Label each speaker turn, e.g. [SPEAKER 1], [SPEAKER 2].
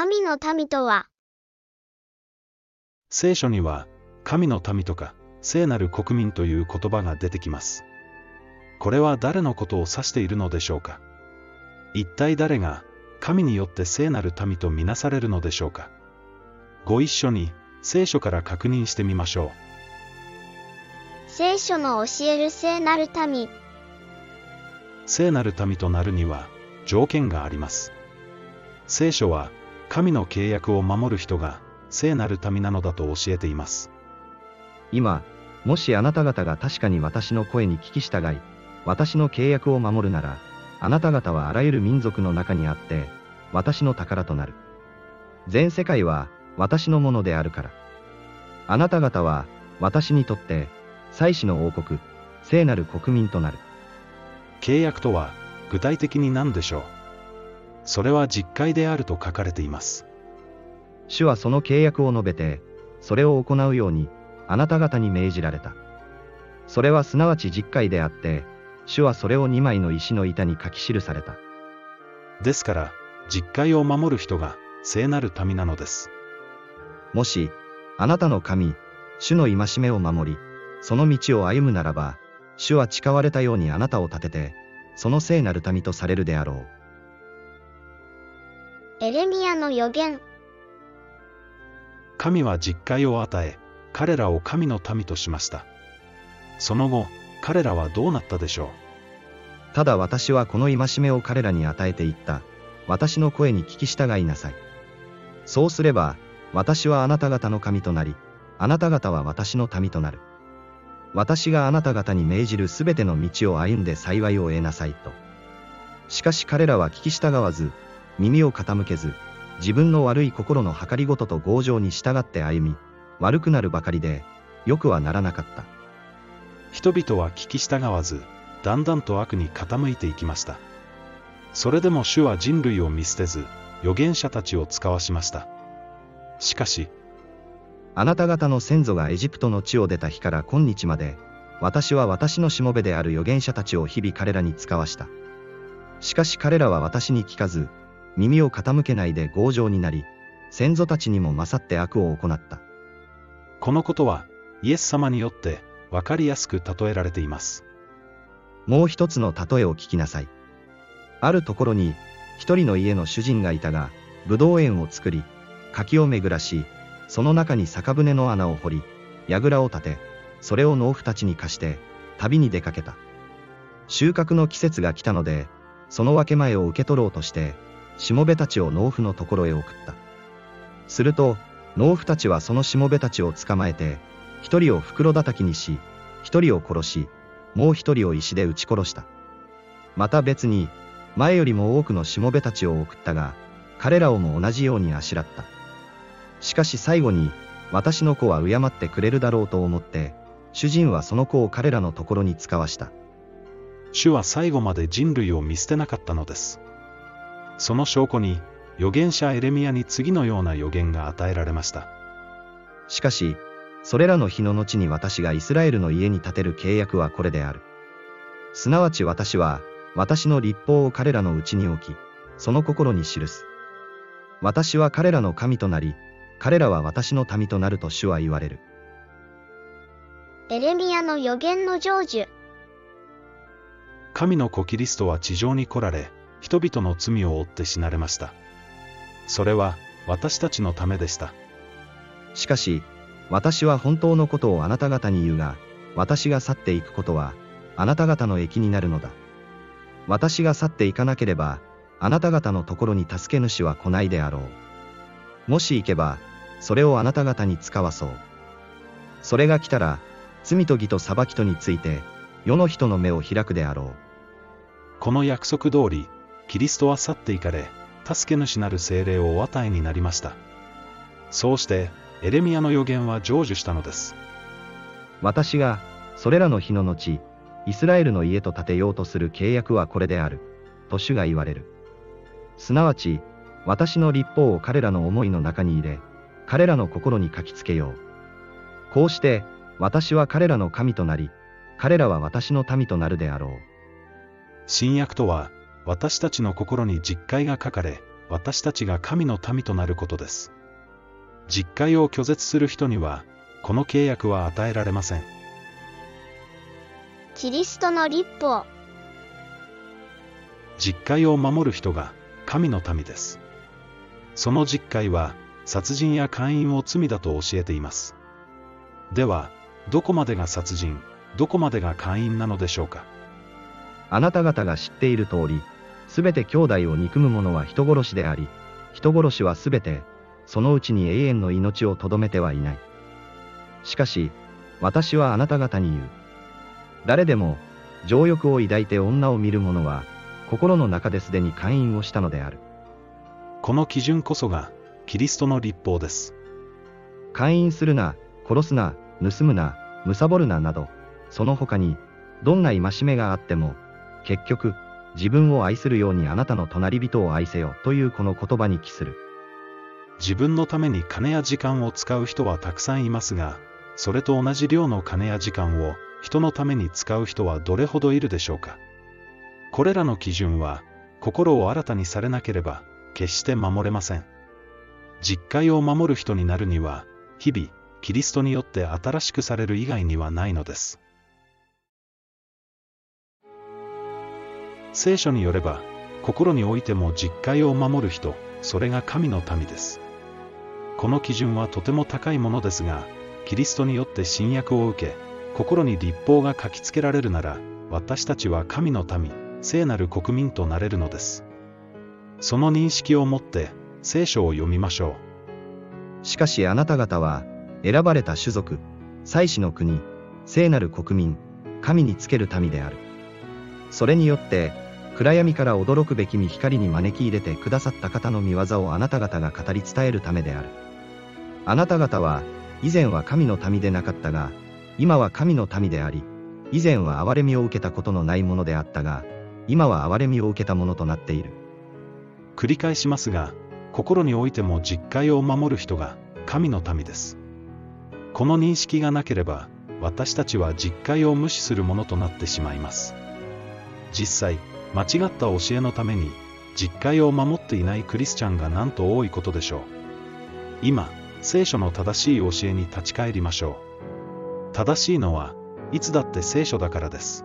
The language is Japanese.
[SPEAKER 1] 神の民とは、
[SPEAKER 2] 聖書には、神の民とか、聖なる国民という言葉が出てきます。これは誰のことを指しているのでしょうか？一体誰が、神によって聖なる民とみなされるのでしょうか？ご一緒に、聖書から確認してみましょう。
[SPEAKER 1] 聖書の教える聖なる民、
[SPEAKER 2] 聖なる民となるには条件があります。聖書は神の契約を守る人が聖なる民なのだと教えています。
[SPEAKER 3] 今、もしあなた方が確かに私の声に聞き従い、私の契約を守るなら、あなた方はあらゆる民族の中にあって、私の宝となる。全世界は私のものであるから。あなた方は私にとって、祭司の王国、聖なる国民となる。
[SPEAKER 2] 契約とは具体的に何でしょう？それは実会であると書かれています。
[SPEAKER 3] 主はその契約を述べて、それを行うように、あなた方に命じられた。それはすなわち実会であって、主はそれを二枚の石の板に書き記された。
[SPEAKER 2] ですから、実会を守る人が聖なる民なのです。
[SPEAKER 3] もし、あなたの神、主の戒めを守り、その道を歩むならば、主は誓われたようにあなたを立てて、その聖なる民とされるであろう。
[SPEAKER 1] エレミアの予言、
[SPEAKER 2] 神は実会を与え、彼らを神の民としました。その後、彼らはどうなったでしょ
[SPEAKER 3] ただ私はこの戒めを彼らに与えていった。私の声に聞き従いなさい。そうすれば、私はあなた方の神となり、あなた方は私の民となる。私があなた方に命じるすべての道を歩んで幸いを得なさいと。しかし彼らは聞き従わず、耳を傾けず、自分の悪い心の計りごとと強情に従って歩み、悪くなるばかりで、よくはならなかった。
[SPEAKER 2] う人々は聞き従わず、だんだんと悪に傾いていきました。それでも主は人類を見捨てず、預言者たちを使わしました。しかし、
[SPEAKER 3] あなた方の先祖がエジプトの地を出た日から今日まで、私は私のしもべである預言者たちを日々彼らに使わした。しかし彼らは私に聞かず、耳を傾けないで強情になり、先祖たちにも勝って悪を行った。
[SPEAKER 2] このことは、イエス様によって、わかりやすく例えられています。
[SPEAKER 3] もう一つの例えを聞きなさい。あるところに、一人の家の主人がいたが、葡萄園を作り、柿を巡らし、その中に酒舟の穴を掘り、櫓を立て、それを農夫たちに貸して、旅に出かけた。収穫の季節が来たので、その分け前を受け取ろうとして、しもべたちを農夫のところへ送った。すると、農夫たちはそのしもべたちを捕まえて、一人を袋叩きにし、一人を殺し、もう一人を石で撃ち殺した。また別に、前よりも多くのしもべたちを送ったが、彼らをも同じようにあしらった。しかし最後に、私の子は敬ってくれるだろうと思って、主人はその子を彼らのところに使わした。
[SPEAKER 2] 主は最後まで人類を見捨てなかったのです。その証拠に、預言者エレミアに次のような予言が与えられました。
[SPEAKER 3] しかし、それらの日の後に私がイスラエルの家に建てる契約はこれである。すなわち私は、私の立法を彼らのうちに置き、その心に記す。私は彼らの神となり、彼らは私の民となると主は言われる。
[SPEAKER 1] エレミアの予言の成就、
[SPEAKER 2] 神の子キリストは地上に来られ、人々の罪を負って死なれました。それは、私たちのためでした。
[SPEAKER 3] しかし、私は本当のことをあなた方に言うが、私が去っていくことは、あなた方の益になるのだ。私が去っていかなければ、あなた方のところに助け主は来ないであろう。もし行けば、それをあなた方に使わそう。それが来たら、罪と義と裁きとについて、世の人の目を開くであろう。
[SPEAKER 2] この約束通り、キリストは去っていかれ、助け主なる精霊をお与えになりました。そうして、エレミアの予言は成就したのです。
[SPEAKER 3] 私が、それらの日の後、イスラエルの家と建てようとする契約はこれである、と主が言われる。すなわち、私の立法を彼らの思いの中に入れ、彼らの心に書きつけよう。こうして、私は彼らの神となり、彼らは私の民となるであろう。
[SPEAKER 2] 新約とは、私たちの心に実戒が書かれ、私たちが神の民となることです。実会を拒絶する人には、この契約は与えられません。
[SPEAKER 1] キリストの立法。
[SPEAKER 2] 実会を守る人が神の民です。その実会は、殺人や姦淫を罪だと教えています。では、どこまでが殺人、どこまでが姦淫なのでしょうか。
[SPEAKER 3] あなた方が知っている通り、すべて兄弟を憎む者は人殺しであり、人殺しはすべて、そのうちに永遠の命をとどめてはいない。しかし、私はあなた方に言う。誰でも、情欲を抱いて女を見る者は、心の中ですでに勧誘をしたのである。
[SPEAKER 2] この基準こそが、キリストの立法です。
[SPEAKER 3] 勧誘するな、殺すな、盗むな、貪るななど、その他に、どんな戒めがあっても、結局、自分を愛するようにあなたの隣人を愛せよというこの言葉に帰する。
[SPEAKER 2] 自分のために金や時間を使う人はたくさんいますが、それと同じ量の金や時間を人のために使う人はどれほどいるでしょうか。これらの基準は、心を新たにされなければ、決して守れません。実会を守る人になるには、日々、キリストによって新しくされる以外にはないのです。聖書によれば、心においても実会を守る人、それが神の民です。この基準はとても高いものですが、キリストによって新約を受け、心に立法が書きつけられるなら、私たちは神の民、聖なる国民となれるのです。その認識を持って、聖書を読みましょう
[SPEAKER 3] しかしあなた方は、選ばれた種族、祭司の国、聖なる国民、神につける民である。それによって、暗闇から驚くべきに光に招き入れてくださった方の御業をあなた方が語り伝えるためである。あなた方は、以前は神の民でなかったが、今は神の民であり、以前は憐れみを受けたことのないものであったが、今は憐れみを受けたものとなっている。
[SPEAKER 2] 繰り返しますが、心においても実会を守る人が神の民です。この認識がなければ、私たちは実会を無視するものとなってしまいます。実際、間違った教えのために、実戒を守っていないクリスチャンがなんと多いことでしょう。今、聖書の正しい教えに立ち返りましょう。正しいのは、いつだって聖書だからです。